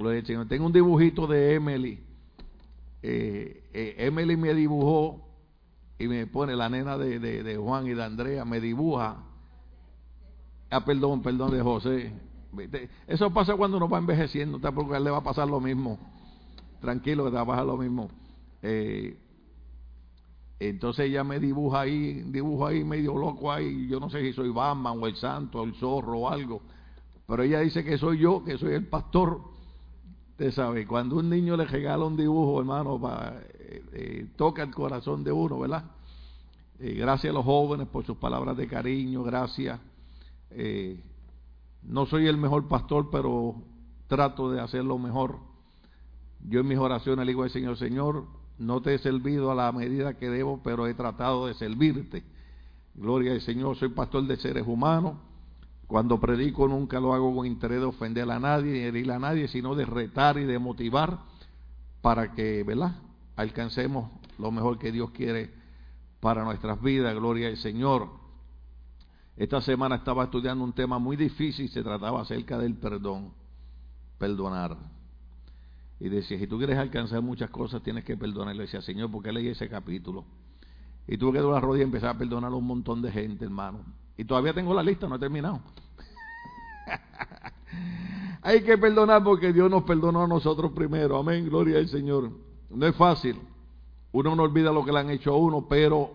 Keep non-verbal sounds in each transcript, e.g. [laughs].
Gloria al Señor. Tengo un dibujito de Emily. Eh, eh, Emily me dibujó y me pone la nena de, de, Juan y de Andrea, me dibuja. Ah, perdón, perdón, de José. Eso pasa cuando uno va envejeciendo, porque a él le va a pasar lo mismo. Tranquilo, que te va a pasar lo mismo. Eh, entonces ella me dibuja ahí, dibujo ahí medio loco ahí. Yo no sé si soy Batman o el santo o el zorro o algo. Pero ella dice que soy yo, que soy el pastor. Sabe, cuando un niño le regala un dibujo, hermano, eh, eh, toca el corazón de uno, ¿verdad? Eh, gracias a los jóvenes por sus palabras de cariño, gracias. no soy el mejor pastor, pero trato de hacerlo mejor. Yo en mis oraciones le digo al Señor, Señor, no te he servido a la medida que debo, pero he tratado de servirte. Gloria al Señor, soy pastor de seres humanos. Cuando predico nunca lo hago con interés de ofender a nadie, ni herir a nadie, sino de retar y de motivar para que, ¿verdad? Alcancemos lo mejor que Dios quiere para nuestras vidas. Gloria al Señor. Esta semana estaba estudiando un tema muy difícil, se trataba acerca del perdón, perdonar. Y decía, si tú quieres alcanzar muchas cosas, tienes que perdonar. Le decía, Señor, ¿por qué leí ese capítulo? Y tuve que dar la rodilla y empezar a perdonar a un montón de gente, hermano. Y todavía tengo la lista, no he terminado. [laughs] Hay que perdonar porque Dios nos perdonó a nosotros primero. Amén, gloria al Señor. No es fácil. Uno no olvida lo que le han hecho a uno, pero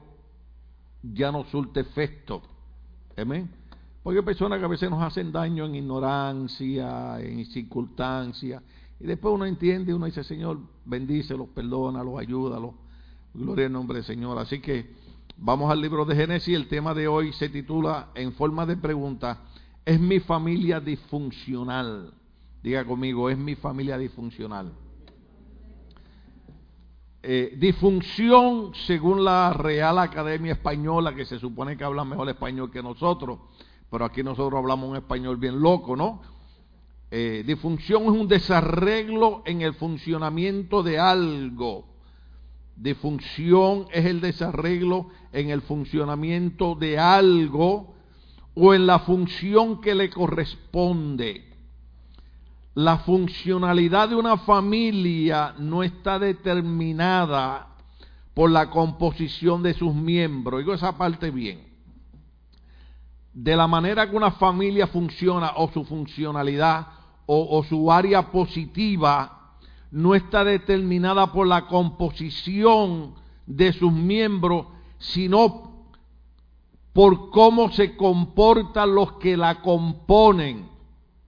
ya no surte efecto. Amén. Porque hay personas que a veces nos hacen daño en ignorancia, en circunstancias y después uno entiende, uno dice, Señor, bendícelos, perdónalos, ayúdalos. Gloria al nombre del Señor. Así que vamos al libro de Génesis. El tema de hoy se titula, en forma de pregunta, ¿es mi familia disfuncional? Diga conmigo, ¿es mi familia disfuncional? Eh, disfunción, según la Real Academia Española, que se supone que habla mejor español que nosotros, pero aquí nosotros hablamos un español bien loco, ¿no? Eh, disfunción es un desarreglo en el funcionamiento de algo. Disfunción es el desarreglo en el funcionamiento de algo o en la función que le corresponde. La funcionalidad de una familia no está determinada por la composición de sus miembros. Digo esa parte bien. De la manera que una familia funciona o su funcionalidad o, su área positiva no está determinada por la composición de sus miembros, sino por cómo se comportan los que la componen.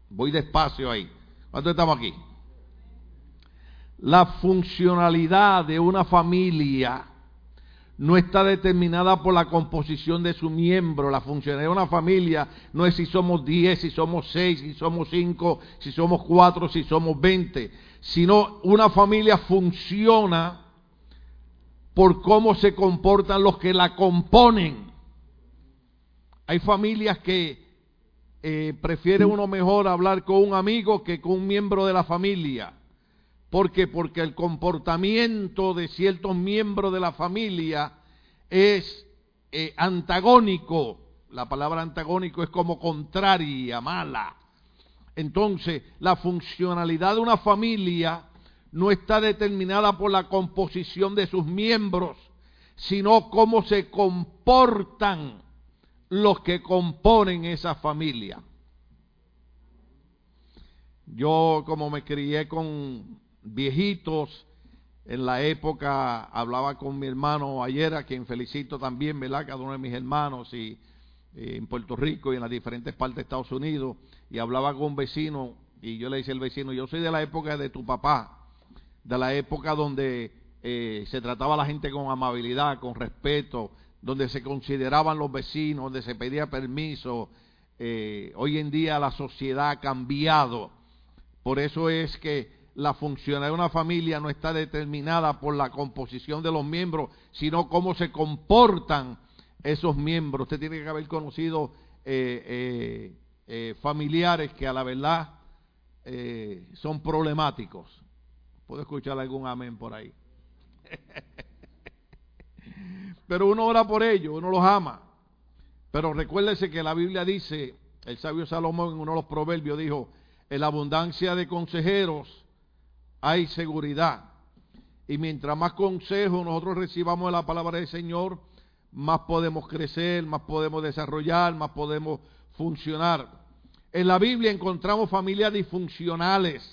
Voy despacio ahí. ¿Cuánto estamos aquí? La funcionalidad de una familia no está determinada por la composición de su miembro. La función de una familia no es si somos 10, si somos 6, si somos 5, si somos 4, si somos 20, sino una familia funciona por cómo se comportan los que la componen. Hay familias que eh, prefiere uno mejor hablar con un amigo que con un miembro de la familia. ¿Por qué? Porque el comportamiento de ciertos miembros de la familia es eh, antagónico. La palabra antagónico es como contraria, mala. Entonces, la funcionalidad de una familia no está determinada por la composición de sus miembros, sino cómo se comportan los que componen esa familia. Yo como me crié con viejitos. En la época hablaba con mi hermano ayer, a quien felicito también, ¿verdad? Cada uno de mis hermanos y, en Puerto Rico y en las diferentes partes de Estados Unidos. Y hablaba con un vecino y yo le decía al vecino, yo soy de la época de tu papá, de la época donde eh, se trataba a la gente con amabilidad, con respeto, donde se consideraban los vecinos, donde se pedía permiso. Eh, hoy en día la sociedad ha cambiado. Por eso es que la función de una familia no está determinada por la composición de los miembros, sino cómo se comportan esos miembros. Usted tiene que haber conocido eh, eh, eh, familiares que a la verdad son problemáticos. Puedo escuchar algún amén por ahí. [laughs] Pero uno ora por ellos, uno los ama. Pero recuérdese que la Biblia dice, el sabio Salomón en uno de los proverbios dijo, en la abundancia de consejeros hay seguridad. Y mientras más consejos nosotros recibamos de la palabra del Señor, más podemos crecer, más podemos desarrollar, más podemos funcionar. En la Biblia encontramos familias disfuncionales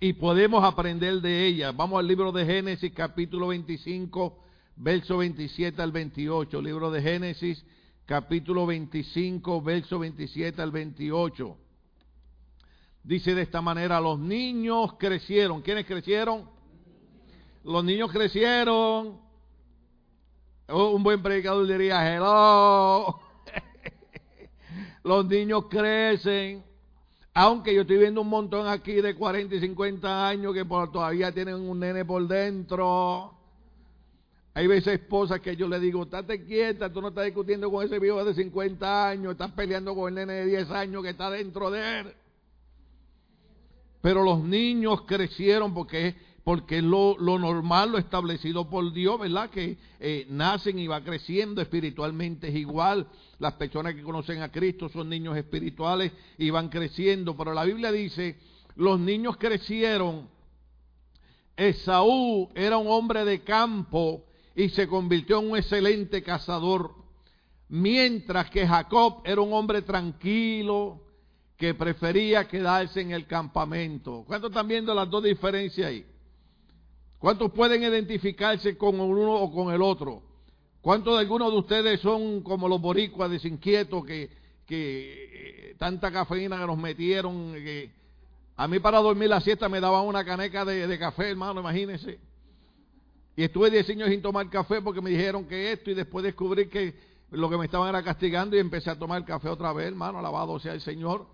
y podemos aprender de ellas. Vamos al libro de Génesis capítulo 25, verso 27 al 28. Libro de Génesis capítulo 25, verso 27 al 28. Dice de esta manera, los niños crecieron. ¿Quiénes crecieron? Los niños crecieron. Oh, un buen predicador diría, hello. [laughs] los niños crecen. Aunque yo estoy viendo un montón aquí de 40 y 50 años que todavía tienen un nene por dentro. Hay veces esposas que yo le digo, estate quieta, tú no estás discutiendo con ese viejo de 50 años, estás peleando con el nene de 10 años que está dentro de él. Pero los niños crecieron porque, porque lo, lo normal, lo establecido por Dios, ¿verdad? Que eh, nacen y va creciendo espiritualmente es igual. Las personas que conocen a Cristo son niños espirituales y van creciendo. Pero la Biblia dice, los niños crecieron. Esaú era un hombre de campo y se convirtió en un excelente cazador, mientras que Jacob era un hombre tranquilo que prefería quedarse en el campamento. ¿Cuántos están viendo las dos diferencias ahí? ¿Cuántos pueden identificarse con uno o con el otro? ¿Cuántos de algunos de ustedes son como los boricuas desinquietos que, eh, tanta cafeína que nos metieron? Que a mí para dormir la siesta me daban una caneca de, de café, hermano, imagínense. Y estuve 10 años sin tomar café porque me dijeron que esto y después descubrí que lo que me estaban era castigando y empecé a tomar café otra vez, hermano, alabado sea el Señor.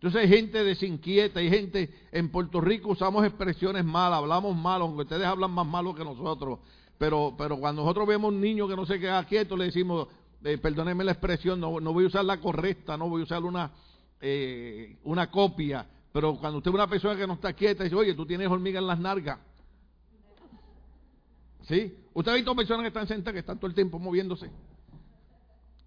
Entonces hay gente desinquieta, hay gente, en Puerto Rico usamos expresiones malas, hablamos mal, aunque ustedes hablan más malo que nosotros, pero, pero cuando nosotros vemos un niño que no se queda quieto, le decimos, eh, perdónenme la expresión, no, no, voy a usar la correcta, no voy a usar una, eh, una copia, pero cuando usted ve una persona que no está quieta, dice, oye, tú tienes hormigas en las nargas, ¿Sí? Usted ha visto personas que están sentadas que están todo el tiempo moviéndose.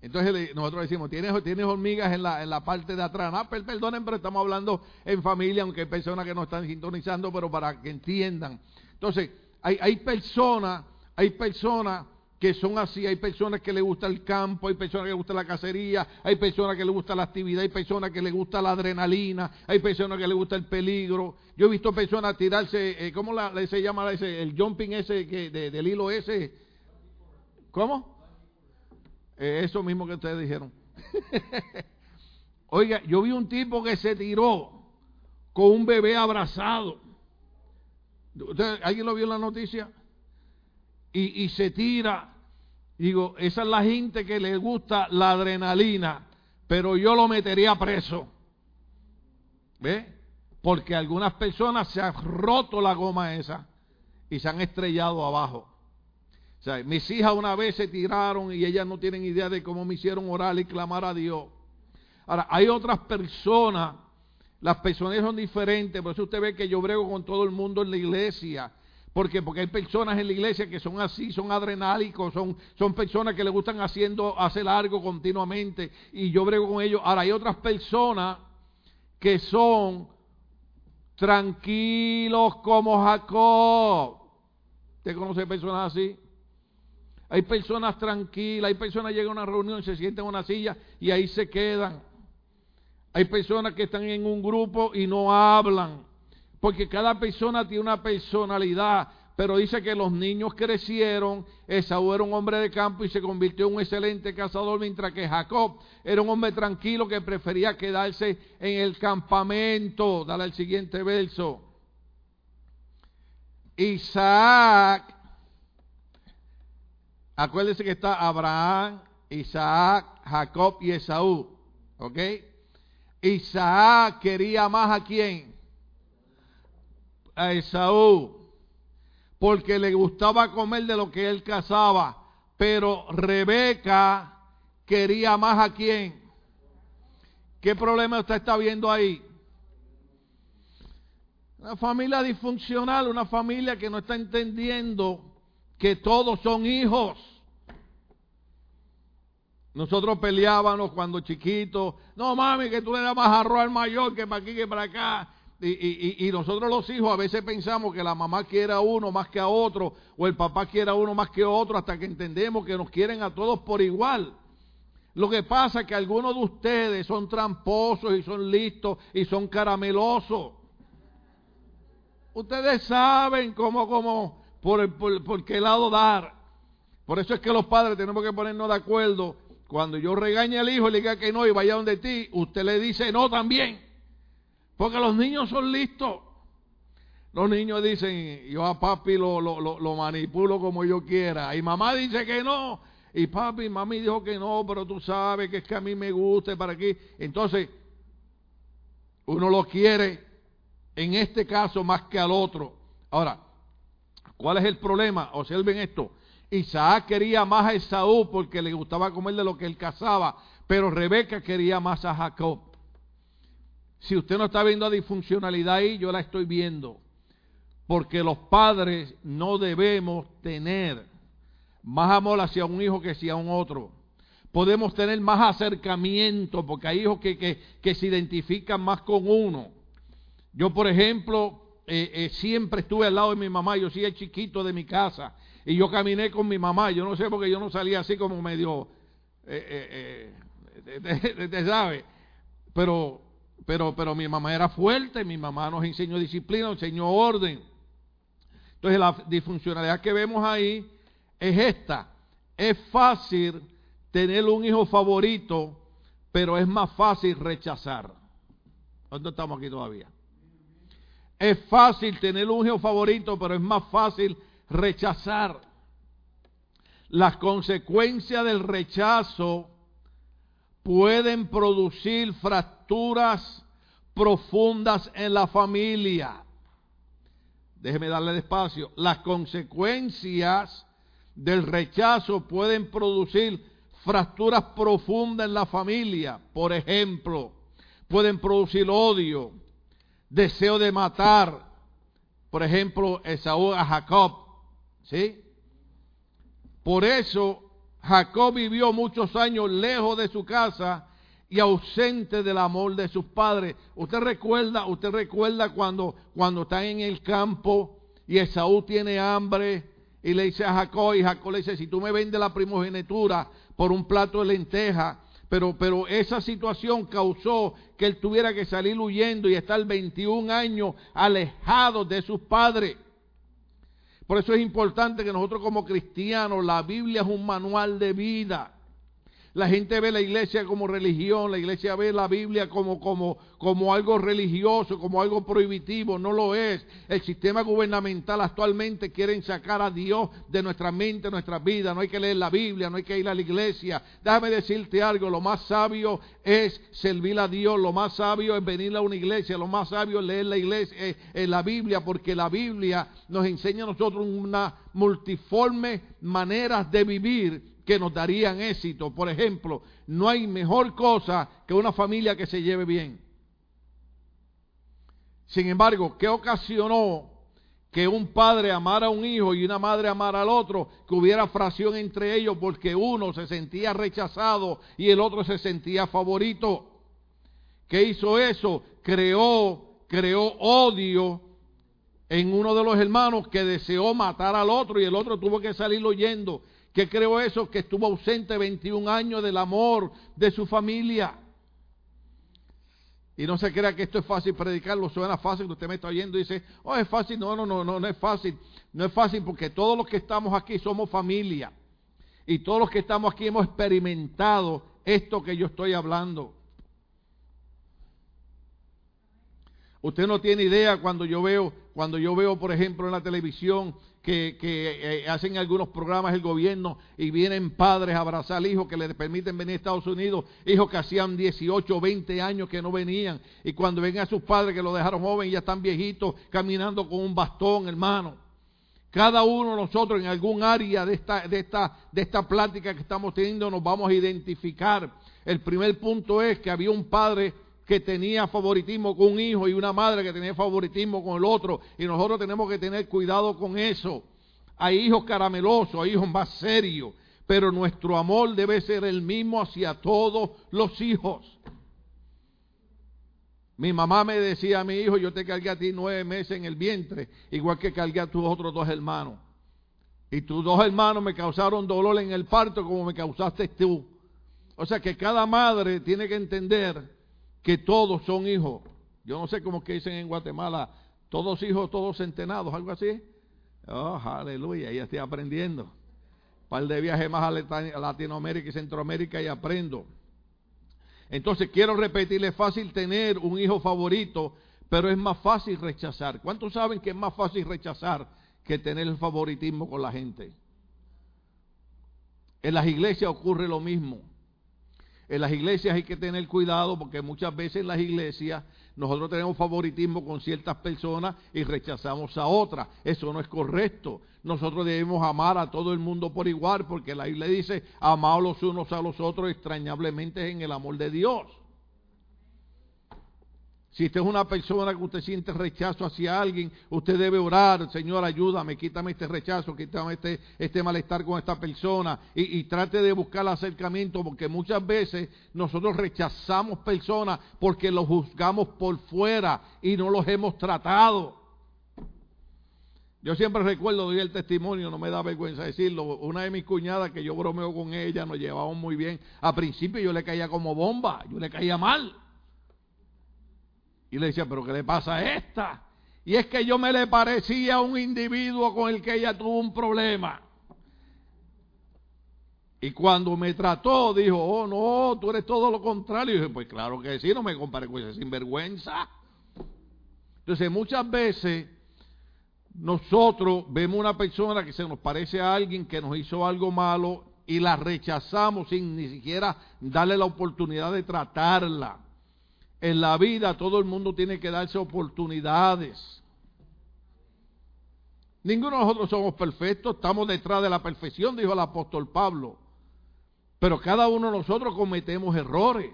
Entonces nosotros decimos, ¿tienes, tienes hormigas en la, en la parte de atrás. No, perdonen, pero estamos hablando en familia, aunque hay personas que no están sintonizando, pero para que entiendan. Entonces, hay, hay personas, hay personas que son así. Hay personas que les gusta el campo, hay personas que les gusta la cacería, hay personas que les gusta la actividad, hay personas que les gusta la adrenalina, hay personas que les gusta el peligro. Yo he visto personas tirarse, eh, ¿cómo la, se llama ese, el jumping ese que, del hilo ese? ¿Cómo? Eh, eso mismo que ustedes dijeron. [laughs] Oiga, yo vi un tipo que se tiró con un bebé abrazado. ¿Alguien lo vio en la noticia? Y, y se tira Digo, esa es la gente que le gusta la adrenalina, pero yo lo metería preso. ¿Ve? Porque algunas personas se han roto la goma esa y se han estrellado abajo. Mis hijas una vez se tiraron y ellas no tienen idea de cómo me hicieron orar y clamar a Dios. Ahora, hay otras personas, las personas son diferentes, por eso usted ve que yo brego con todo el mundo en la iglesia porque Porque hay personas en la iglesia que son así, son adrenálicos, son, son personas que le gustan haciendo, hacer algo continuamente y yo brego con ellos. Ahora hay otras personas que son tranquilos como Jacob. ¿Usted conoce personas así? Hay personas tranquilas, hay personas que llegan a una reunión, se sienten en una silla y ahí se quedan. Hay personas que están en un grupo y no hablan porque cada persona tiene una personalidad. Pero dice que los niños crecieron, Esaú era un hombre de campo y se convirtió en un excelente cazador, mientras que Jacob era un hombre tranquilo que prefería quedarse en el campamento. Dale al siguiente verso. Isaac, acuérdese que está Abraham, Isaac, Jacob y Esaú. ¿Ok? Isaac quería más a quién? a Esaú porque le gustaba comer de lo que él cazaba, pero Rebeca quería más a quién. ¿Qué problema usted está viendo ahí? Una familia disfuncional, una familia que no está entendiendo que todos son hijos. Nosotros peleábamos cuando chiquitos. No, mami, que tú le das más arroz al mayor que para aquí que para acá. y, y, nosotros los hijos a veces pensamos que la mamá quiere a uno más que a otro, o el papá quiere a uno más que a otro, hasta que entendemos que nos quieren a todos por igual. Lo que pasa es que algunos de ustedes son tramposos y son listos y son caramelosos. Ustedes saben cómo, cómo, por, por, por qué lado dar. Por eso es que los padres tenemos que ponernos de acuerdo. Cuando yo regañe al hijo y le diga que no y vaya donde ti, usted le dice no también. Porque los niños son listos. Los niños dicen, yo a papi lo, lo, lo, manipulo como yo quiera. Y mamá dice que no. Y papi, mami dijo que no, pero tú sabes que es que a mí me gusta para aquí. Entonces, uno lo quiere en este caso más que al otro. Ahora, ¿cuál es el problema? Observen esto. Isaac quería más a Esaú porque le gustaba comer de lo que él cazaba, pero Rebeca quería más a Jacob. Si usted no está viendo la disfuncionalidad ahí, yo la estoy viendo. Porque los padres no debemos tener más amor hacia un hijo que hacia un otro. Podemos tener más acercamiento porque hay hijos que, que, se identifican más con uno. Yo, por ejemplo, eh, eh, siempre estuve al lado de mi mamá, yo soy el chiquito de mi casa y yo caminé con mi mamá. Yo no sé porque yo no salía así como medio, eh, eh, eh [laughs] sabe, pero, pero, pero mi mamá era fuerte, mi mamá nos enseñó disciplina, nos enseñó orden. Entonces la disfuncionalidad que vemos ahí es esta. Es fácil tener un hijo favorito, pero es más fácil rechazar. ¿Dónde estamos aquí todavía? Es fácil tener un hijo favorito, pero es más fácil rechazar. Las consecuencias del rechazo pueden producir fracturas profundas en la familia. Déjeme darle despacio. Las consecuencias del rechazo pueden producir fracturas profundas en la familia. Por ejemplo, pueden producir odio, deseo de matar. Por ejemplo, Esaú a Jacob ¿Sí? Por eso Jacob vivió muchos años lejos de su casa y ausente del amor de sus padres. Usted recuerda, usted recuerda cuando, cuando están en el campo y Esaú tiene hambre y le dice a Jacob y Jacob le dice, si tú me vendes la primogenitura por un plato de lenteja, pero, pero esa situación causó que él tuviera que salir huyendo y estar 21 años alejado de sus padres. Por eso es importante que nosotros como cristianos, la Biblia es un manual de vida. La gente ve la iglesia como religión, la iglesia ve la Biblia como, como, como algo religioso, como algo prohibitivo, no lo es. El sistema gubernamental actualmente quieren sacar a Dios de nuestra mente, de nuestra vida. No hay que leer la Biblia, no hay que ir a la iglesia. Déjame decirte algo, lo más sabio es servir a Dios, lo más sabio es venir a una iglesia, lo más sabio es leer la iglesia, eh, en la Biblia, porque la Biblia nos enseña a nosotros una multiforme maneras de vivir que nos darían éxito. Por ejemplo, no hay mejor cosa que una familia que se lleve bien. Sin embargo, ¿qué ocasionó que un padre amara a un hijo y una madre amara al otro? Que hubiera fracción entre ellos porque uno se sentía rechazado y el otro se sentía favorito. ¿Qué hizo eso? Creó, creó odio en uno de los hermanos que deseó matar al otro y el otro tuvo que salir huyendo. ¿Qué creó eso? Que estuvo ausente 21 años del amor de su familia. Y no se crea que esto es fácil predicarlo, suena fácil, usted me está oyendo y dice, oh, es fácil, no, no, no, no, no es fácil, no es fácil porque todos los que estamos aquí somos familia. Y todos los que estamos aquí hemos experimentado esto que yo estoy hablando. Usted no tiene idea cuando yo veo, cuando yo veo, por ejemplo, en la televisión que, eh, hacen algunos programas el gobierno y vienen padres a abrazar hijos que les permiten venir a Estados Unidos, hijos que hacían 18 o 20 años que no venían, y cuando ven a sus padres que lo dejaron joven y ya están viejitos, caminando con un bastón, hermano. Cada uno de nosotros en algún área de esta, de, esta, de esta plática que estamos teniendo nos vamos a identificar. El primer punto es que había un padre que tenía favoritismo con un hijo y una madre que tenía favoritismo con el otro. Y nosotros tenemos que tener cuidado con eso. Hay hijos caramelosos, hay hijos más serios, pero nuestro amor debe ser el mismo hacia todos los hijos. Mi mamá me decía a mi hijo, yo te cargué a ti nueve meses en el vientre, igual que cargué a tus otros dos hermanos. Y tus dos hermanos me causaron dolor en el parto como me causaste tú. O sea que cada madre tiene que entender que todos son hijos. Yo no sé cómo que dicen en Guatemala, todos hijos, todos centenados, algo así. Oh, aleluya, ya estoy aprendiendo. Par de viajes más a Latinoamérica y Centroamérica y aprendo. Entonces quiero repetirle, es fácil tener un hijo favorito, pero es más fácil rechazar. ¿Cuántos saben que es más fácil rechazar que tener el favoritismo con la gente? En las iglesias ocurre lo mismo. En las iglesias hay que tener cuidado porque muchas veces en las iglesias nosotros tenemos favoritismo con ciertas personas y rechazamos a otras. Eso no es correcto. Nosotros debemos amar a todo el mundo por igual porque la Biblia dice, amaos los unos a los otros extrañablemente en el amor de Dios. Si usted es una persona que usted siente rechazo hacia alguien, usted debe orar, Señor, ayúdame, quítame este rechazo, quítame este, este malestar con esta persona y, trate de buscar acercamiento, porque muchas veces nosotros rechazamos personas porque los juzgamos por fuera y no los hemos tratado. Yo siempre recuerdo, doy el testimonio, no me da vergüenza decirlo, una de mis cuñadas que yo bromeo con ella, nos llevamos muy bien. A principio yo le caía como bomba, yo le caía mal. Y le decía, pero ¿qué le pasa a esta? Y es que yo me le parecía a un individuo con el que ella tuvo un problema. Y cuando me trató, dijo, oh no, tú eres todo lo contrario. Y dije, pues claro que sí, no me compare con ese sinvergüenza. Entonces, muchas veces nosotros vemos una persona que se nos parece a alguien que nos hizo algo malo y la rechazamos sin ni siquiera darle la oportunidad de tratarla. En la vida todo el mundo tiene que darse oportunidades. Ninguno de nosotros somos perfectos, estamos detrás de la perfección, dijo el apóstol Pablo. Pero cada uno de nosotros cometemos errores.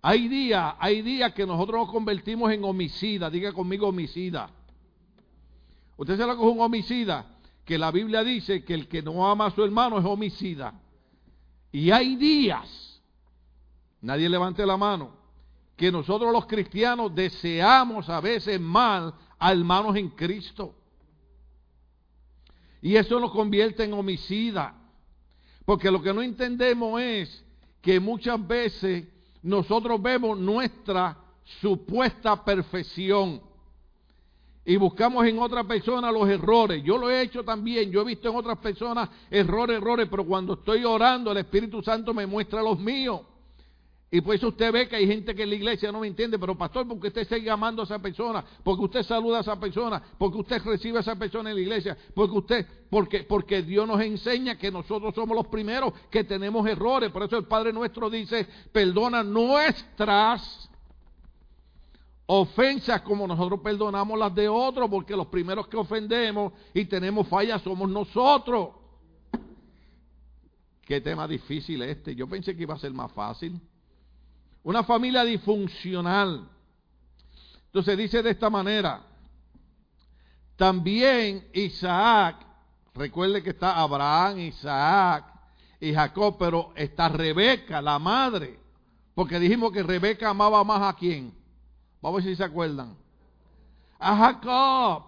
Hay días, hay días que nosotros nos convertimos en homicida, diga conmigo homicida. Usted se lo coge un homicida, que la Biblia dice que el que no ama a su hermano es homicida. Y hay días, nadie levante la mano, que nosotros los cristianos deseamos a veces mal a hermanos en Cristo. Y eso nos convierte en homicida. Porque lo que no entendemos es que muchas veces nosotros vemos nuestra supuesta perfección y buscamos en otra persona los errores. Yo lo he hecho también, yo he visto en otras personas errores, errores, pero cuando estoy orando el Espíritu Santo me muestra los míos. Y por eso usted ve que hay gente que en la iglesia no me entiende, pero pastor, porque usted sigue amando a esa persona, porque usted saluda a esa persona, porque usted recibe a esa persona en la iglesia, porque usted, porque, porque Dios nos enseña que nosotros somos los primeros que tenemos errores. Por eso el Padre nuestro dice, perdona nuestras ofensas como nosotros perdonamos las de otros, porque los primeros que ofendemos y tenemos fallas somos nosotros. Qué tema difícil este. Yo pensé que iba a ser más fácil. Una familia disfuncional. Entonces dice de esta manera, también Isaac, recuerde que está Abraham, Isaac y Jacob, pero está Rebeca, la madre, porque dijimos que Rebeca amaba más a quién. Vamos a ver si se acuerdan. A Jacob.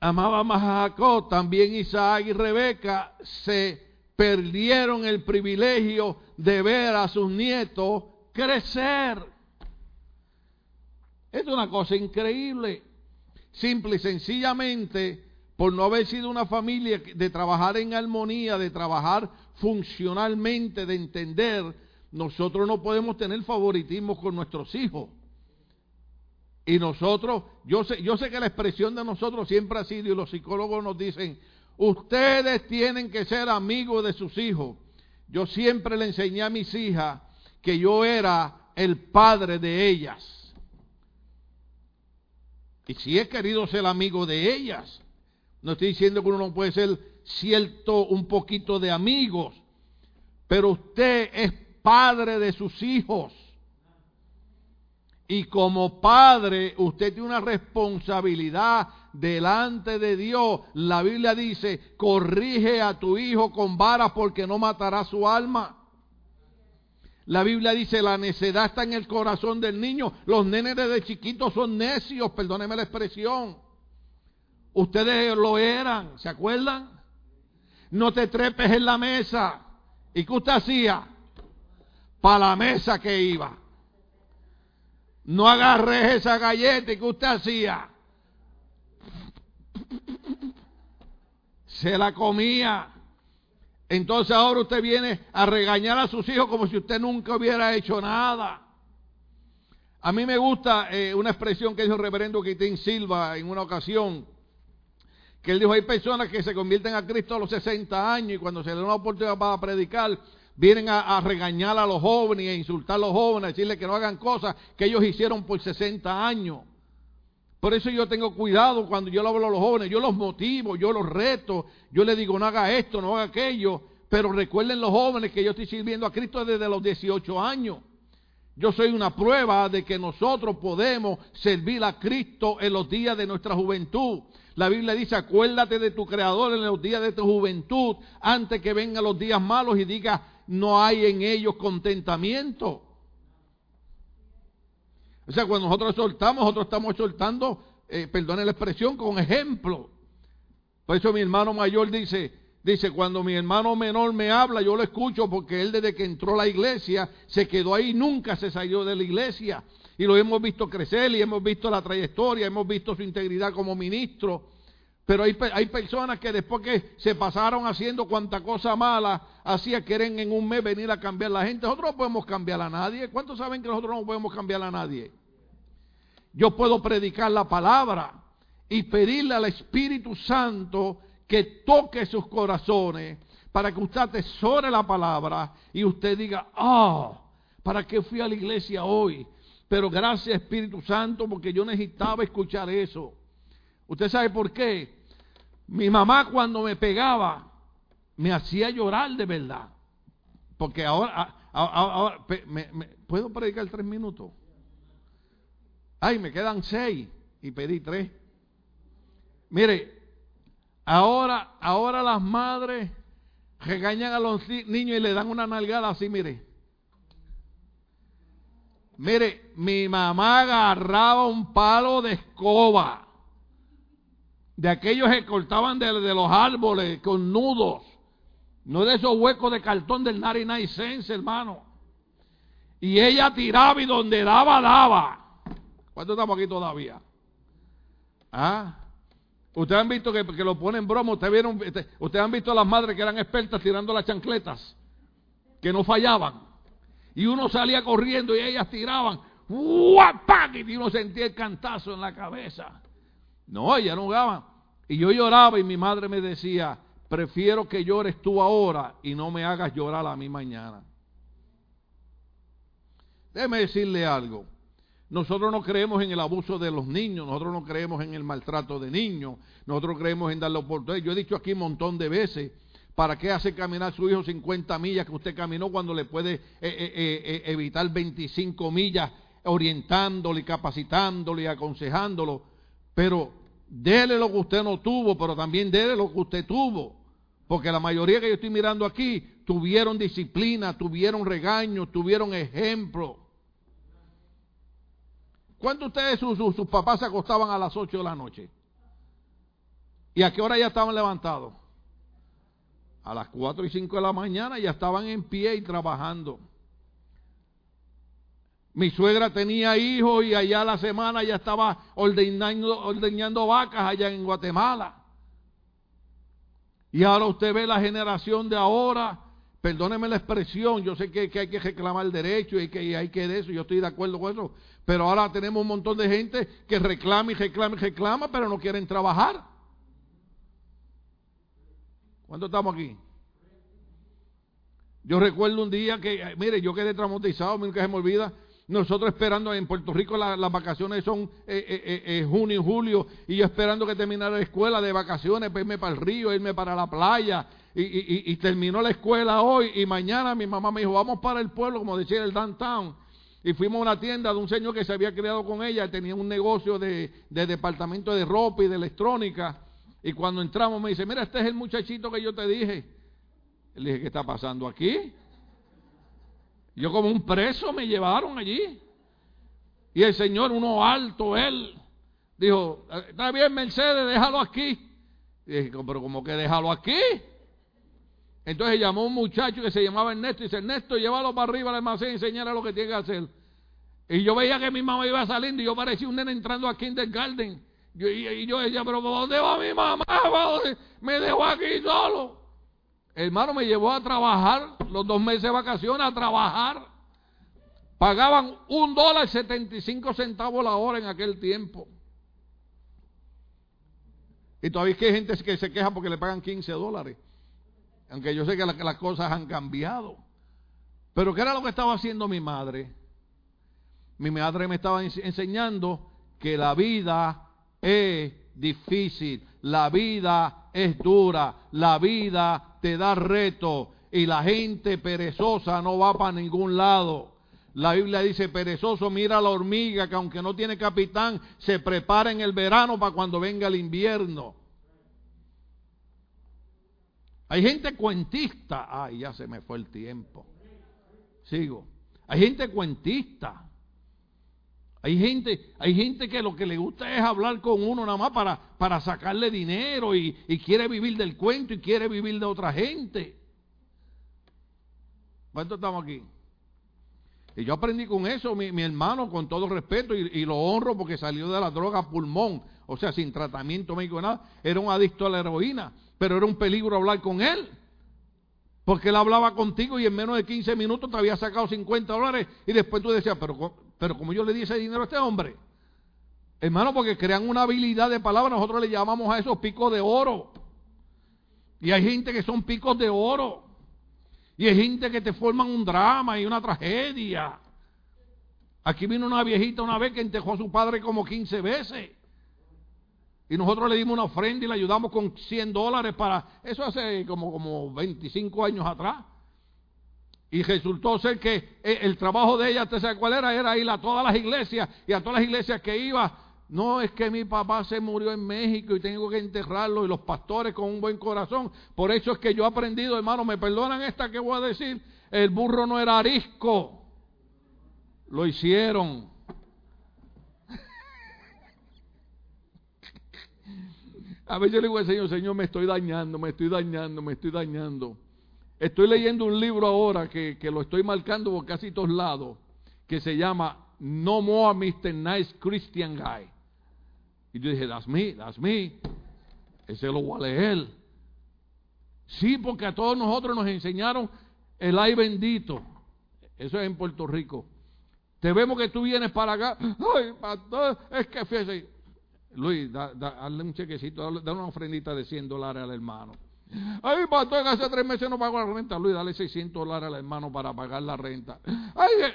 Amaba más a Jacob. También Isaac y Rebeca se perdieron el privilegio de ver a sus nietos crecer. Es una cosa increíble. Simple y sencillamente, por no haber sido una familia de trabajar en armonía, de trabajar funcionalmente, de entender, nosotros no podemos tener favoritismo con nuestros hijos. Y nosotros, yo sé, yo sé que la expresión de nosotros siempre ha sido, y los psicólogos nos dicen, ustedes tienen que ser amigos de sus hijos. Yo siempre le enseñé a mis hijas que yo era el padre de ellas. Y si he querido ser amigo de ellas, no estoy diciendo que uno no puede ser cierto un poquito de amigos, pero usted es padre de sus hijos. Y como padre, usted tiene una responsabilidad delante de Dios. La Biblia dice, corrige a tu hijo con varas porque no matará su alma. La Biblia dice, la necedad está en el corazón del niño. Los nenes desde chiquitos son necios, perdóneme la expresión. Ustedes lo eran, ¿se acuerdan? No te trepes en la mesa. ¿Y qué usted hacía? Para la mesa que iba. No agarres esa galleta. ¿Y qué usted hacía? Se la comía. Entonces ahora usted viene a regañar a sus hijos como si usted nunca hubiera hecho nada. A mí me gusta eh, una expresión que dijo el reverendo Quitín Silva en una ocasión, que él dijo, hay personas que se convierten a Cristo a los 60 años y cuando se le da una oportunidad para predicar, vienen a, regañar a los jóvenes a insultar a los jóvenes, a decirles que no hagan cosas que ellos hicieron por 60 años. Por eso yo tengo cuidado cuando yo hablo a los jóvenes, yo los motivo, yo los reto, yo les digo no haga esto, no haga aquello, pero recuerden los jóvenes que yo estoy sirviendo a Cristo desde los 18 años. Yo soy una prueba de que nosotros podemos servir a Cristo en los días de nuestra juventud. La Biblia dice, acuérdate de tu Creador en los días de tu juventud, antes que vengan los días malos y diga, no hay en ellos contentamiento. O sea, cuando nosotros soltamos, nosotros estamos soltando, eh, perdone la expresión, con ejemplo. Por eso mi hermano mayor dice, dice, cuando mi hermano menor me habla, yo lo escucho porque él desde que entró a la iglesia se quedó ahí, nunca se salió de la iglesia. Y lo hemos visto crecer y hemos visto la trayectoria, hemos visto su integridad como ministro. Pero hay, hay personas que después que se pasaron haciendo cuanta cosa mala hacía, quieren en un mes venir a cambiar la gente. Nosotros no podemos cambiar a nadie. ¿Cuántos saben que nosotros no podemos cambiar a nadie? Yo puedo predicar la palabra y pedirle al Espíritu Santo que toque sus corazones para que usted atesore la palabra y usted diga, ah, ¿para qué fui a la iglesia hoy? Pero gracias Espíritu Santo porque yo necesitaba escuchar eso. ¿Usted sabe por qué? Mi mamá cuando me pegaba me hacía llorar de verdad. Porque ahora, ahora, ¿puedo predicar tres minutos? Ay, me quedan seis y pedí tres. Mire, ahora, ahora las madres regañan a los niños y le dan una nalgada así, mire. Mire, mi mamá agarraba un palo de escoba, de aquellos que cortaban de, los árboles con nudos, no de esos huecos de cartón del Nari Sense, hermano. Y ella tiraba y donde daba, daba. ¿Cuántos estamos aquí todavía? ¿Ah? Ustedes han visto que, lo ponen broma, ustedes vieron, este, han visto a las madres que eran expertas tirando las chancletas, que no fallaban. Y uno salía corriendo y ellas tiraban, ¡guapac! Y uno sentía el cantazo en la cabeza. No, ellas no jugaban. Y yo lloraba y mi madre me decía, prefiero que llores tú ahora y no me hagas llorar a mí mañana. Déjeme decirle algo. Nosotros no creemos en el abuso de los niños, nosotros no creemos en el maltrato de niños, nosotros creemos en darle oportunidad. Yo he dicho aquí un montón de veces, ¿para qué hace caminar su hijo 50 millas que usted caminó cuando le puede eh, eh, eh, evitar 25 millas orientándole, capacitándole y aconsejándolo? Pero déle lo que usted no tuvo, pero también déle lo que usted tuvo. Porque la mayoría que yo estoy mirando aquí tuvieron disciplina, tuvieron regaño, tuvieron ejemplo. ¿Cuántos ustedes, sus, sus, papás se acostaban a las 8 de la noche? ¿Y a qué hora ya estaban levantados? A las 4 y 5 de la mañana ya estaban en pie y trabajando. Mi suegra tenía hijos y allá la semana ya estaba ordeñando, ordeñando vacas allá en Guatemala. Y ahora usted ve la generación de ahora, perdóneme la expresión, yo sé que, hay que reclamar derecho y que hay que de eso, yo estoy de acuerdo con eso, pero ahora tenemos un montón de gente que reclama y reclama y reclama, pero no quieren trabajar. ¿Cuánto estamos aquí? Yo recuerdo un día que, eh, mire, yo quedé traumatizado, nunca se me olvida. Nosotros esperando en Puerto Rico las vacaciones son eh, eh, eh, junio y julio, y yo esperando que terminara la escuela de vacaciones, para irme para el río, irme para la playa, y, terminó la escuela hoy, y mañana mi mamá me dijo, vamos para el pueblo, como decía el downtown, y fuimos a una tienda de un señor que se había criado con ella, tenía un negocio de, departamento de ropa y de electrónica. Y cuando entramos me dice, mira, este es el muchachito que yo te dije. Le dije, ¿qué está pasando aquí? Yo como un preso me llevaron allí. Y el señor, uno alto, él, dijo, está bien Mercedes, déjalo aquí. Y dije, pero como que déjalo aquí. Entonces llamó un muchacho que se llamaba Ernesto y dice, Ernesto, llévalo para arriba al almacén y enseñale lo que tiene que hacer. Y yo veía que mi mamá iba saliendo y yo parecía un nene entrando a Kindergarten. Yo, y, yo decía, pero ¿dónde va mi mamá? Me dejó aquí solo. Hermano me llevó a trabajar los dos meses de vacaciones, a trabajar. Pagaban un dólar setenta y cinco centavos la hora en aquel tiempo. Y todavía hay gente que se queja porque le pagan 15 dólares. Aunque yo sé que, las cosas han cambiado. Pero ¿qué era lo que estaba haciendo mi madre? Mi madre me estaba enseñando que la vida es difícil, la vida es dura, la vida te da reto y la gente perezosa no va para ningún lado. La Biblia dice, perezoso, mira la hormiga que aunque no tiene capitán, se prepara en el verano para cuando venga el invierno. Hay gente cuentista. Ay, ya se me fue el tiempo. Sigo. Hay gente cuentista. Hay gente, hay gente que lo que le gusta es hablar con uno nada más para, para sacarle dinero y, quiere vivir del cuento y quiere vivir de otra gente. ¿Cuánto estamos aquí? Y yo aprendí con eso, mi, hermano, con todo respeto, y, y, lo honro porque salió de la droga pulmón, o sea, sin tratamiento médico, nada, era un adicto a la heroína pero era un peligro hablar con él. Porque él hablaba contigo y en menos de 15 minutos te había sacado 50 dólares y después tú decías, pero, pero como yo le di ese dinero a este hombre. Hermano, porque crean una habilidad de palabra, nosotros le llamamos a esos picos de oro. Y hay gente que son picos de oro. Y hay gente que te forman un drama y una tragedia. Aquí vino una viejita una vez que entejó a su padre como 15 veces. Y nosotros le dimos una ofrenda y le ayudamos con 100 dólares para... Eso hace como, como 25 años atrás. Y resultó ser que eh, el trabajo de ella, ¿usted sabe cuál era? Era ir a todas las iglesias y a todas las iglesias que iba. No es que mi papá se murió en México y tengo que enterrarlo y los pastores con un buen corazón. Por eso es que yo he aprendido, hermano, me perdonan esta que voy a decir. El burro no era arisco. Lo hicieron. A veces yo le digo al Señor, Señor, me estoy dañando, me estoy dañando, me estoy dañando. Estoy leyendo un libro ahora que, lo estoy marcando por casi todos lados, que se llama No More Mr. Nice Christian Guy. Y yo dije, that's me, that's me. Ese lo voy a leer. Sí, porque a todos nosotros nos enseñaron el ay bendito. Eso es en Puerto Rico. Te vemos que tú vienes para acá. Ay, pastor, es que fíjese, Luis, da, dale un chequecito, dale, una ofrendita de 100 dólares al hermano. Ay, pastor, hace tres meses no pago la renta. Luis, dale 600 dólares al hermano para pagar la renta. Ay, eh,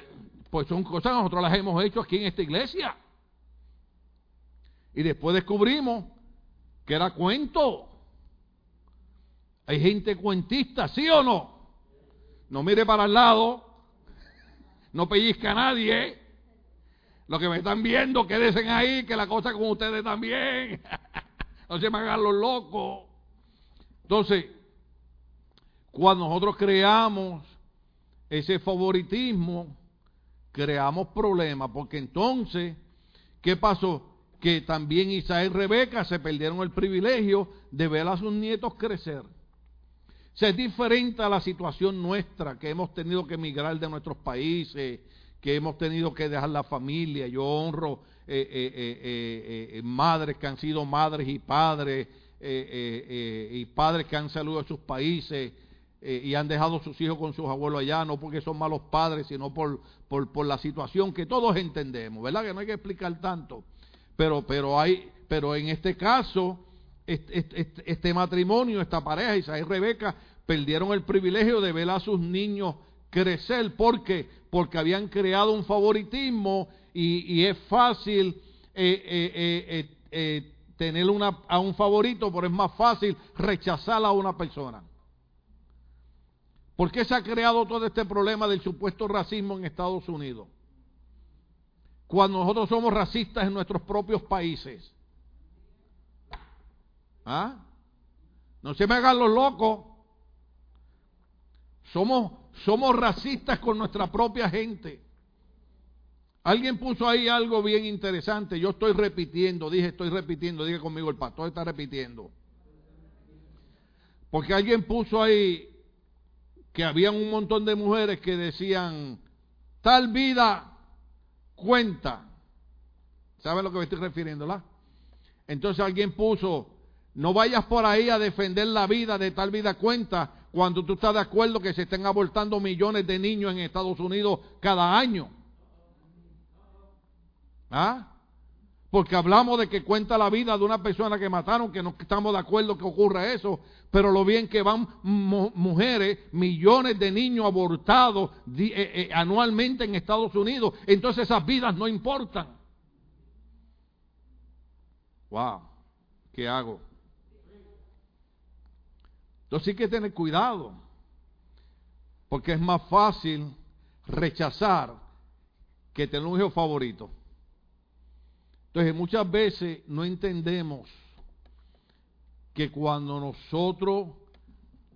pues son cosas que nosotros las hemos hecho aquí en esta iglesia. Y después descubrimos que era cuento. Hay gente cuentista, ¿sí o no? No mire para el lado, no pellizca a nadie. Los que me están viendo, quédense ahí, que la cosa con ustedes también. [laughs] no se me hagan los locos. Entonces, cuando nosotros creamos ese favoritismo, creamos problemas, porque entonces, ¿qué pasó? Que también Isaac y Rebeca se perdieron el privilegio de ver a sus nietos crecer. O sea, es diferente a la situación nuestra, que hemos tenido que emigrar de nuestros países, que hemos tenido que dejar la familia. Yo honro eh, eh, eh, madres que han sido madres y padres y padres que han salido de sus países y han dejado sus hijos con sus abuelos allá, no porque son malos padres, sino por, por, la situación que todos entendemos, ¿verdad? Que no hay que explicar tanto. Pero, pero, hay, pero en este caso, este, este, matrimonio, esta pareja, Isaías y Rebeca, perdieron el privilegio de ver a sus niños crecer. porque porque habían creado un favoritismo y, es fácil eh, eh, eh, tener una, a un favorito, pero es más fácil rechazar a una persona. ¿Por qué se ha creado todo este problema del supuesto racismo en Estados Unidos? Cuando nosotros somos racistas en nuestros propios países. ¿Ah? No se me hagan los locos. Somos somos racistas con nuestra propia gente. Alguien puso ahí algo bien interesante. Yo estoy repitiendo, dije estoy repitiendo, dije conmigo, el pastor está repitiendo. Porque alguien puso ahí que habían un montón de mujeres que decían, tal vida cuenta. ¿Sabe a lo que me estoy refiriendo? La? Entonces alguien puso, no vayas por ahí a defender la vida de tal vida cuenta cuando tú estás de acuerdo que se estén abortando millones de niños en Estados Unidos cada año. ¿Ah? Porque hablamos de que cuenta la vida de una persona que mataron, que no estamos de acuerdo que ocurra eso, pero lo bien que van mujeres, millones de niños abortados eh, eh, anualmente en Estados Unidos, entonces esas vidas no importan. Wow, ¿qué hago? Entonces hay que tener cuidado, porque es más fácil rechazar que tener un hijo favorito. Entonces muchas veces no entendemos que cuando nosotros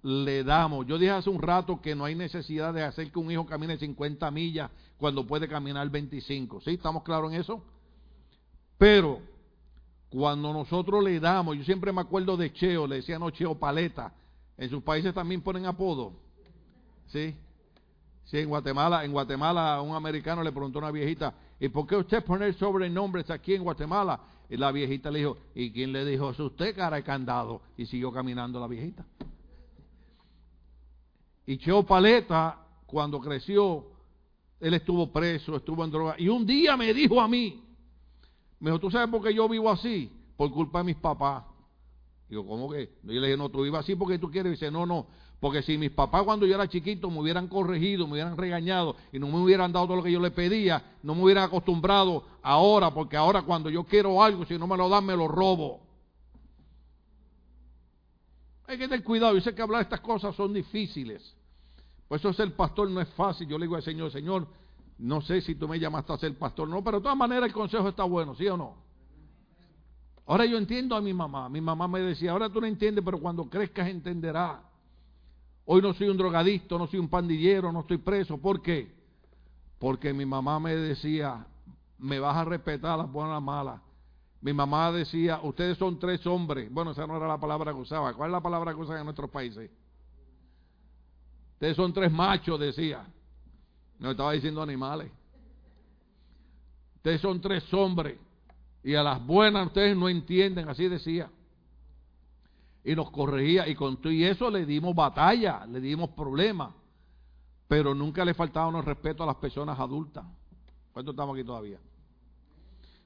le damos, yo dije hace un rato que no hay necesidad de hacer que un hijo camine 50 millas cuando puede caminar 25, ¿sí? ¿Estamos claros en eso? Pero cuando nosotros le damos, yo siempre me acuerdo de Cheo, le decían no Cheo Paleta, en sus países también ponen apodo, ¿sí? Sí, en Guatemala, en Guatemala un americano le preguntó a una viejita, ¿y por qué usted pone sobrenombres aquí en Guatemala? Y la viejita le dijo, ¿y quién le dijo eso? Usted, cara de candado. Y siguió caminando la viejita. Y Cheo Paleta, cuando creció, él estuvo preso, estuvo en droga. Y un día me dijo a mí, me dijo, ¿tú sabes por qué yo vivo así? Por culpa de mis papás. Digo, ¿cómo que? Yo le dije, no, tú vives así porque tú quieres. Y dice, no, no, porque si mis papás cuando yo era chiquito me hubieran corregido, me hubieran regañado y no me hubieran dado todo lo que yo le pedía, no me hubieran acostumbrado ahora, porque ahora cuando yo quiero algo, si no me lo dan, me lo robo. Hay que tener cuidado. Yo sé que hablar estas cosas son difíciles. Por eso ser pastor no es fácil. Yo le digo al Señor, Señor, no sé si tú me llamaste a ser pastor, no, pero de todas maneras el consejo está bueno, ¿sí o no? Ahora yo entiendo a mi mamá. Mi mamá me decía, ahora tú no entiendes, pero cuando crezcas entenderás. Hoy no soy un drogadicto, no soy un pandillero, no estoy preso. ¿Por qué? Porque mi mamá me decía, me vas a respetar las buenas las malas. Mi mamá decía, ustedes son tres hombres. Bueno, esa no era la palabra que usaba. ¿Cuál es la palabra que usan en nuestros países? Ustedes son tres machos, decía. No estaba diciendo animales. Ustedes son tres hombres. Y a las buenas ustedes no entienden, así decía y nos corregía y con todo eso le dimos batalla, le dimos problemas, pero nunca le faltaba respeto a las personas adultas. ¿Cuántos estamos aquí todavía?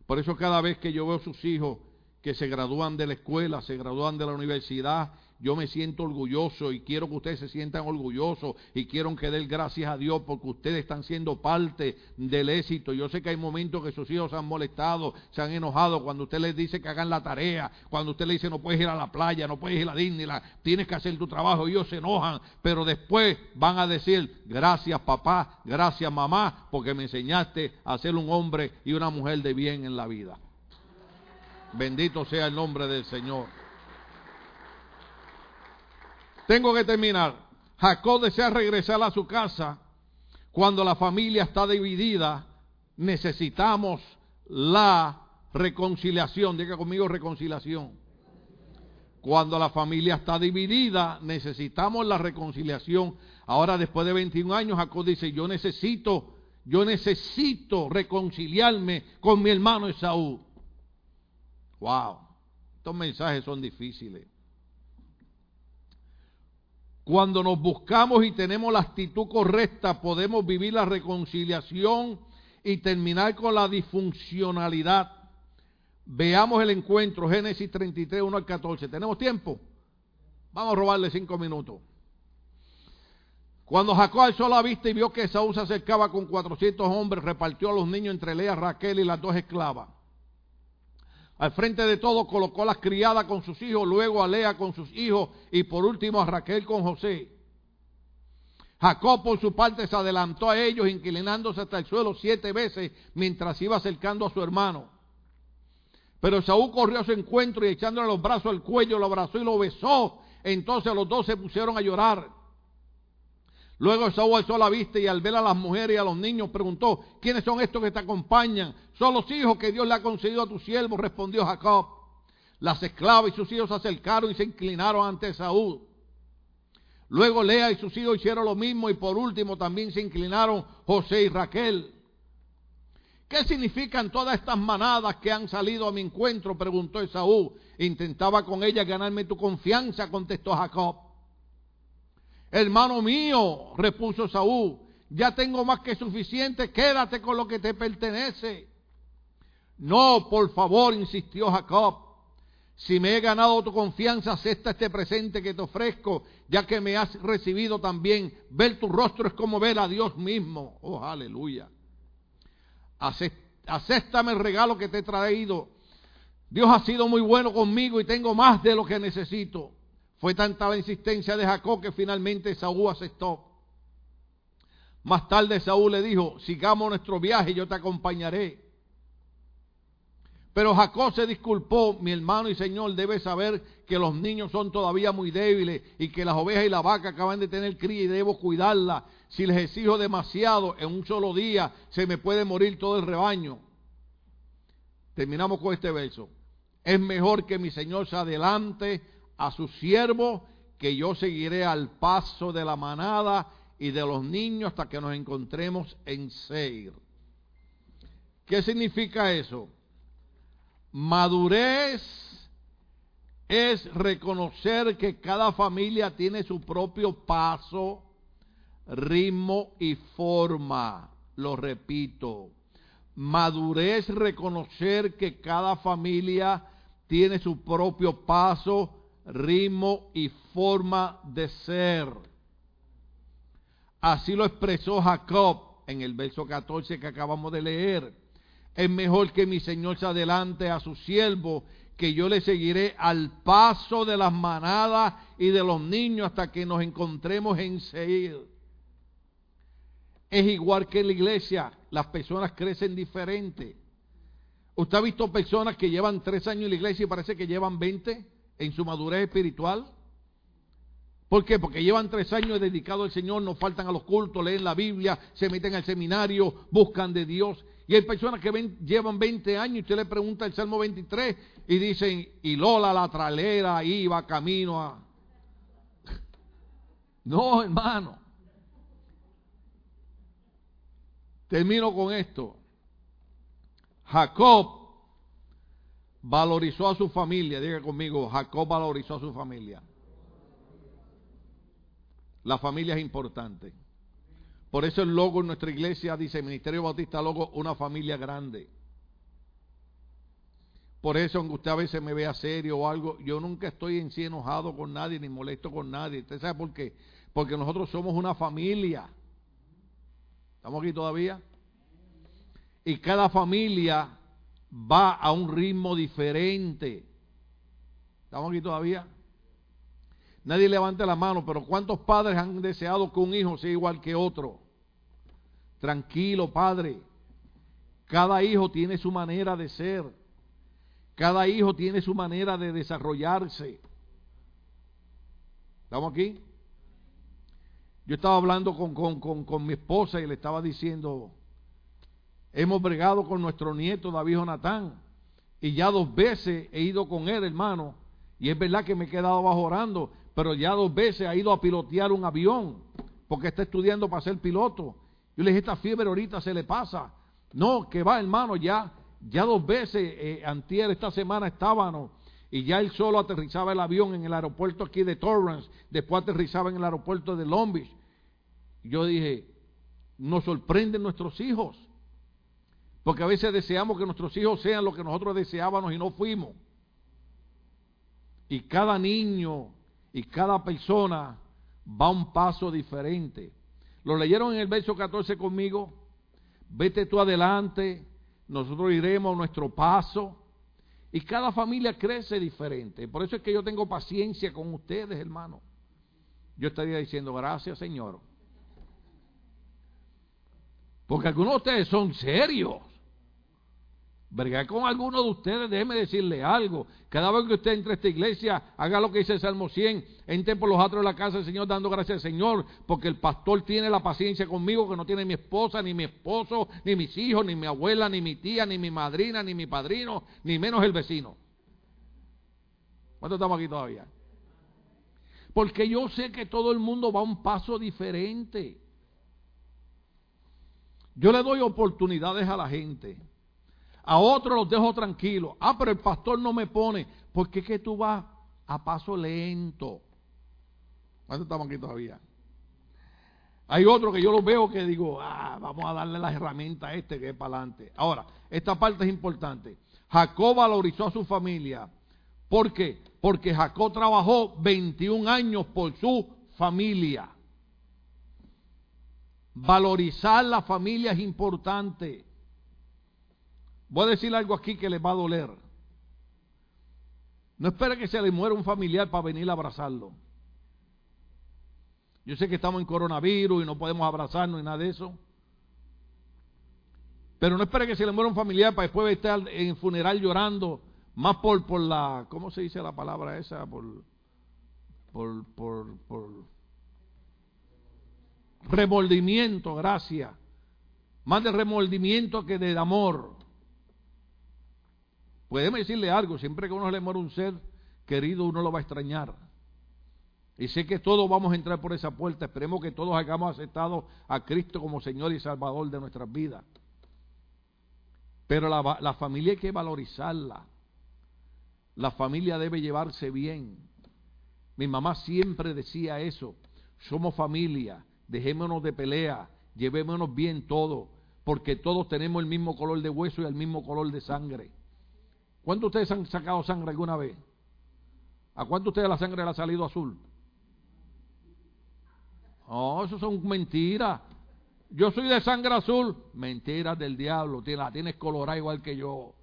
Por eso cada vez que yo veo sus hijos que se gradúan de la escuela, se gradúan de la universidad yo me siento orgulloso y quiero que ustedes se sientan orgullosos y quiero que den gracias a Dios porque ustedes están siendo parte del éxito. Yo sé que hay momentos que sus hijos se han molestado, se han enojado cuando usted les dice que hagan la tarea, cuando usted les dice no puedes ir a la playa, no puedes ir a Disneyland, tienes que hacer tu trabajo. Ellos se enojan, pero después van a decir gracias papá, gracias mamá, porque me enseñaste a ser un hombre y una mujer de bien en la vida. Bendito sea el nombre del Señor. Tengo que terminar. Jacob desea regresar a su casa. Cuando la familia está dividida, necesitamos la reconciliación. Diga conmigo reconciliación. Cuando la familia está dividida, necesitamos la reconciliación. Ahora, después de 21 años, Jacob dice, yo necesito, yo necesito reconciliarme con mi hermano Esaú. Wow, estos mensajes son difíciles. Cuando nos buscamos y tenemos la actitud correcta, podemos vivir la reconciliación y terminar con la disfuncionalidad. Veamos el encuentro, Génesis 33, 1 al 14. ¿Tenemos tiempo? Vamos a robarle cinco minutos. Cuando Jacob alzó la vista y vio que Saúl se acercaba con 400 hombres, repartió a los niños entre Lea, Raquel y las dos esclavas. Al frente de todo colocó a las criadas con sus hijos, luego a Lea con sus hijos y por último a Raquel con José. Jacob por su parte se adelantó a ellos inclinándose hasta el suelo siete veces mientras iba acercando a su hermano. Pero Saúl corrió a su encuentro y echándole los brazos al cuello lo abrazó y lo besó. Entonces los dos se pusieron a llorar. Luego Esaú alzó la vista y al ver a las mujeres y a los niños preguntó, ¿quiénes son estos que te acompañan? Son los hijos que Dios le ha concedido a tu siervo, respondió Jacob. Las esclavas y sus hijos se acercaron y se inclinaron ante Esaú. Luego Lea y sus hijos hicieron lo mismo y por último también se inclinaron José y Raquel. ¿Qué significan todas estas manadas que han salido a mi encuentro? preguntó Esaú. Intentaba con ellas ganarme tu confianza, contestó Jacob. Hermano mío, repuso Saúl, ya tengo más que suficiente, quédate con lo que te pertenece. No, por favor, insistió Jacob. Si me he ganado tu confianza, acepta este presente que te ofrezco, ya que me has recibido también. Ver tu rostro es como ver a Dios mismo. Oh, aleluya. Acéptame el regalo que te he traído. Dios ha sido muy bueno conmigo y tengo más de lo que necesito. Fue tanta la insistencia de Jacob que finalmente Saúl aceptó. Más tarde Saúl le dijo, sigamos nuestro viaje, y yo te acompañaré. Pero Jacob se disculpó, mi hermano y señor debe saber que los niños son todavía muy débiles y que las ovejas y la vaca acaban de tener cría y debo cuidarla. Si les exijo demasiado en un solo día, se me puede morir todo el rebaño. Terminamos con este verso. Es mejor que mi señor se adelante a su siervo que yo seguiré al paso de la manada y de los niños hasta que nos encontremos en Seir. ¿Qué significa eso? Madurez es reconocer que cada familia tiene su propio paso, ritmo y forma. Lo repito. Madurez reconocer que cada familia tiene su propio paso, ritmo y forma de ser. Así lo expresó Jacob en el verso 14 que acabamos de leer. Es mejor que mi Señor se adelante a su siervo, que yo le seguiré al paso de las manadas y de los niños hasta que nos encontremos en Seir. Es igual que en la iglesia, las personas crecen diferente. ¿Usted ha visto personas que llevan tres años en la iglesia y parece que llevan veinte? En su madurez espiritual? ¿Por qué? Porque llevan tres años dedicados al Señor, no faltan a los cultos, leen la Biblia, se meten al seminario, buscan de Dios. Y hay personas que llevan 20 años y usted le pregunta el Salmo 23 y dicen, y Lola la tralera iba camino a... [laughs] No, hermano. Termino con esto. Jacob valorizó a su familia. Diga conmigo, Jacob valorizó a su familia. La familia es importante. Por eso el logo en nuestra iglesia dice Ministerio Bautista Logo, una familia grande. Por eso, aunque usted a veces me vea serio o algo, yo nunca estoy en sí enojado con nadie ni molesto con nadie. ¿Usted sabe por qué? Porque nosotros somos una familia. ¿Estamos aquí todavía? Y cada familia va a un ritmo diferente. ¿Estamos aquí todavía? Nadie levante la mano, pero ¿cuántos padres han deseado que un hijo sea igual que otro? Tranquilo, padre. Cada hijo tiene su manera de ser. Cada hijo tiene su manera de desarrollarse. ¿Estamos aquí? Yo estaba hablando con, con, con mi esposa y le estaba diciendo, Hemos bregado con nuestro nieto David Jonatán. Y ya dos veces he ido con él, hermano. Y es verdad que me he quedado abajo orando. Pero ya dos veces ha ido a pilotear un avión. Porque está estudiando para ser piloto. Yo le dije, esta fiebre ahorita se le pasa. No, que va, hermano, ya, ya dos veces, eh, antier esta semana estábamos. Y ya él solo aterrizaba el avión en el aeropuerto aquí de Torrance. Después aterrizaba en el aeropuerto de Long Beach. Yo dije, nos sorprenden nuestros hijos. Porque a veces deseamos que nuestros hijos sean lo que nosotros deseábamos y no fuimos. Y cada niño y cada persona va un paso diferente. Lo leyeron en el verso 14 conmigo. Vete tú adelante, nosotros iremos a nuestro paso. Y cada familia crece diferente. Por eso es que yo tengo paciencia con ustedes, hermano. Yo estaría diciendo, gracias Señor. Porque algunos de ustedes son serios. Bregar con alguno de ustedes, déjeme decirle algo. Cada vez que usted entre a esta iglesia, haga lo que dice el Salmo 100, entre por los atros de la casa del Señor dando gracias al Señor, porque el pastor tiene la paciencia conmigo que no tiene mi esposa, ni mi esposo, ni mis hijos, ni mi abuela, ni mi tía, ni mi madrina, ni mi padrino, ni menos el vecino. ¿Cuántos estamos aquí todavía? Porque yo sé que todo el mundo va un paso diferente. Yo le doy oportunidades a la gente. A otros los dejo tranquilos. Ah, pero el pastor no me pone. Porque es que tú vas a paso lento. ¿Cuántos estamos aquí todavía? Hay otro que yo lo veo que digo, ah, vamos a darle las herramientas a este que es para adelante. Ahora, esta parte es importante. Jacob valorizó a su familia. ¿Por qué? Porque Jacob trabajó 21 años por su familia. Valorizar la familia es importante. Voy a decir algo aquí que les va a doler. No espere que se le muera un familiar para venir a abrazarlo. Yo sé que estamos en coronavirus y no podemos abrazarnos ni nada de eso. Pero no espere que se le muera un familiar para después estar en funeral llorando, más por, por la, ¿cómo se dice la palabra esa? Por, por, por, por remordimiento, gracias. Más de remordimiento que de amor. Puede decirle algo, siempre que uno le muere un ser querido, uno lo va a extrañar. Y sé que todos vamos a entrar por esa puerta. Esperemos que todos hayamos aceptado a Cristo como Señor y Salvador de nuestras vidas. Pero la, la familia hay que valorizarla. La familia debe llevarse bien. Mi mamá siempre decía eso. Somos familia. Dejémonos de pelea. Llevémonos bien todo. Porque todos tenemos el mismo color de hueso y el mismo color de sangre. ¿Cuántos de ustedes han sacado sangre alguna vez? ¿A cuántos de ustedes la sangre le ha salido azul? Oh, eso son mentiras. Yo soy de sangre azul. Mentiras del diablo. La tienes colorada igual que yo.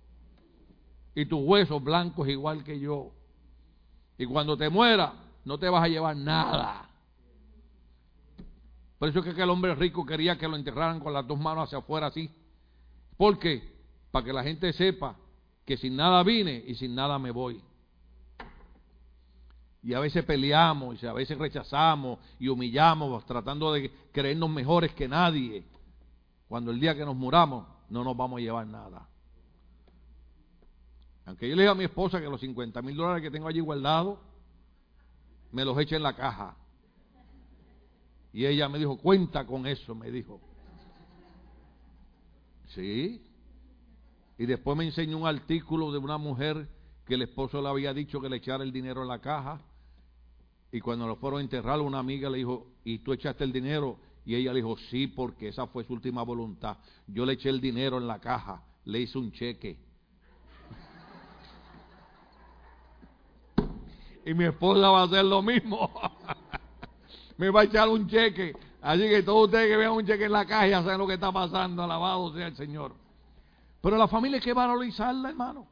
Y tus huesos blancos igual que yo. Y cuando te mueras, no te vas a llevar nada. Por eso es que aquel hombre rico quería que lo enterraran con las dos manos hacia afuera así. ¿Por qué? Para que la gente sepa que sin nada vine y sin nada me voy. Y a veces peleamos, y a veces rechazamos y humillamos, tratando de creernos mejores que nadie. Cuando el día que nos muramos, no nos vamos a llevar nada. Aunque yo le diga a mi esposa que los 50 mil dólares que tengo allí guardados, me los eche en la caja. Y ella me dijo, cuenta con eso, me dijo. Sí, y después me enseñó un artículo de una mujer que el esposo le había dicho que le echara el dinero en la caja. Y cuando lo fueron a enterrar, una amiga le dijo, ¿y tú echaste el dinero? Y ella le dijo, sí, porque esa fue su última voluntad. Yo le eché el dinero en la caja, le hice un cheque. [laughs] y mi esposa va a hacer lo mismo. [laughs] Me va a echar un cheque. Así que todos ustedes que vean un cheque en la caja ya saben lo que está pasando. Alabado sea el Señor. Pero la familia hay que valorizarla, hermano.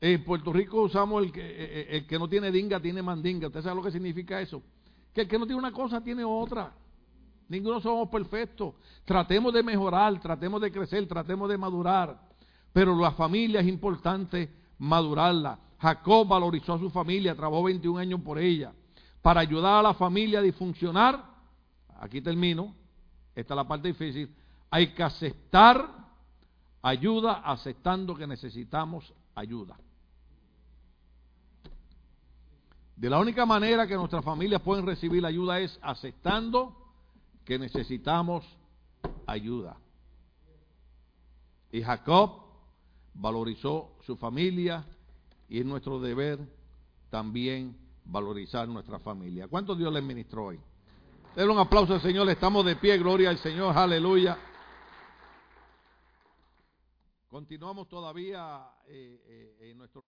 En Puerto Rico usamos el que, eh, eh, el que no tiene dinga, tiene mandinga. ¿Usted sabe lo que significa eso? Que el que no tiene una cosa, tiene otra. Ninguno somos perfectos. Tratemos de mejorar, tratemos de crecer, tratemos de madurar. Pero la familia es importante madurarla. Jacob valorizó a su familia, trabajó 21 años por ella. Para ayudar a la familia a disfuncionar, aquí termino, esta es la parte difícil, hay que aceptar ayuda aceptando que necesitamos ayuda. De la única manera que nuestras familias pueden recibir ayuda es aceptando que necesitamos ayuda. Y Jacob valorizó su familia y es nuestro deber también valorizar nuestra familia. ¿Cuánto Dios les ministró hoy? Denle un aplauso al Señor, estamos de pie, gloria al Señor, aleluya. Continuamos todavía eh, eh, en nuestro...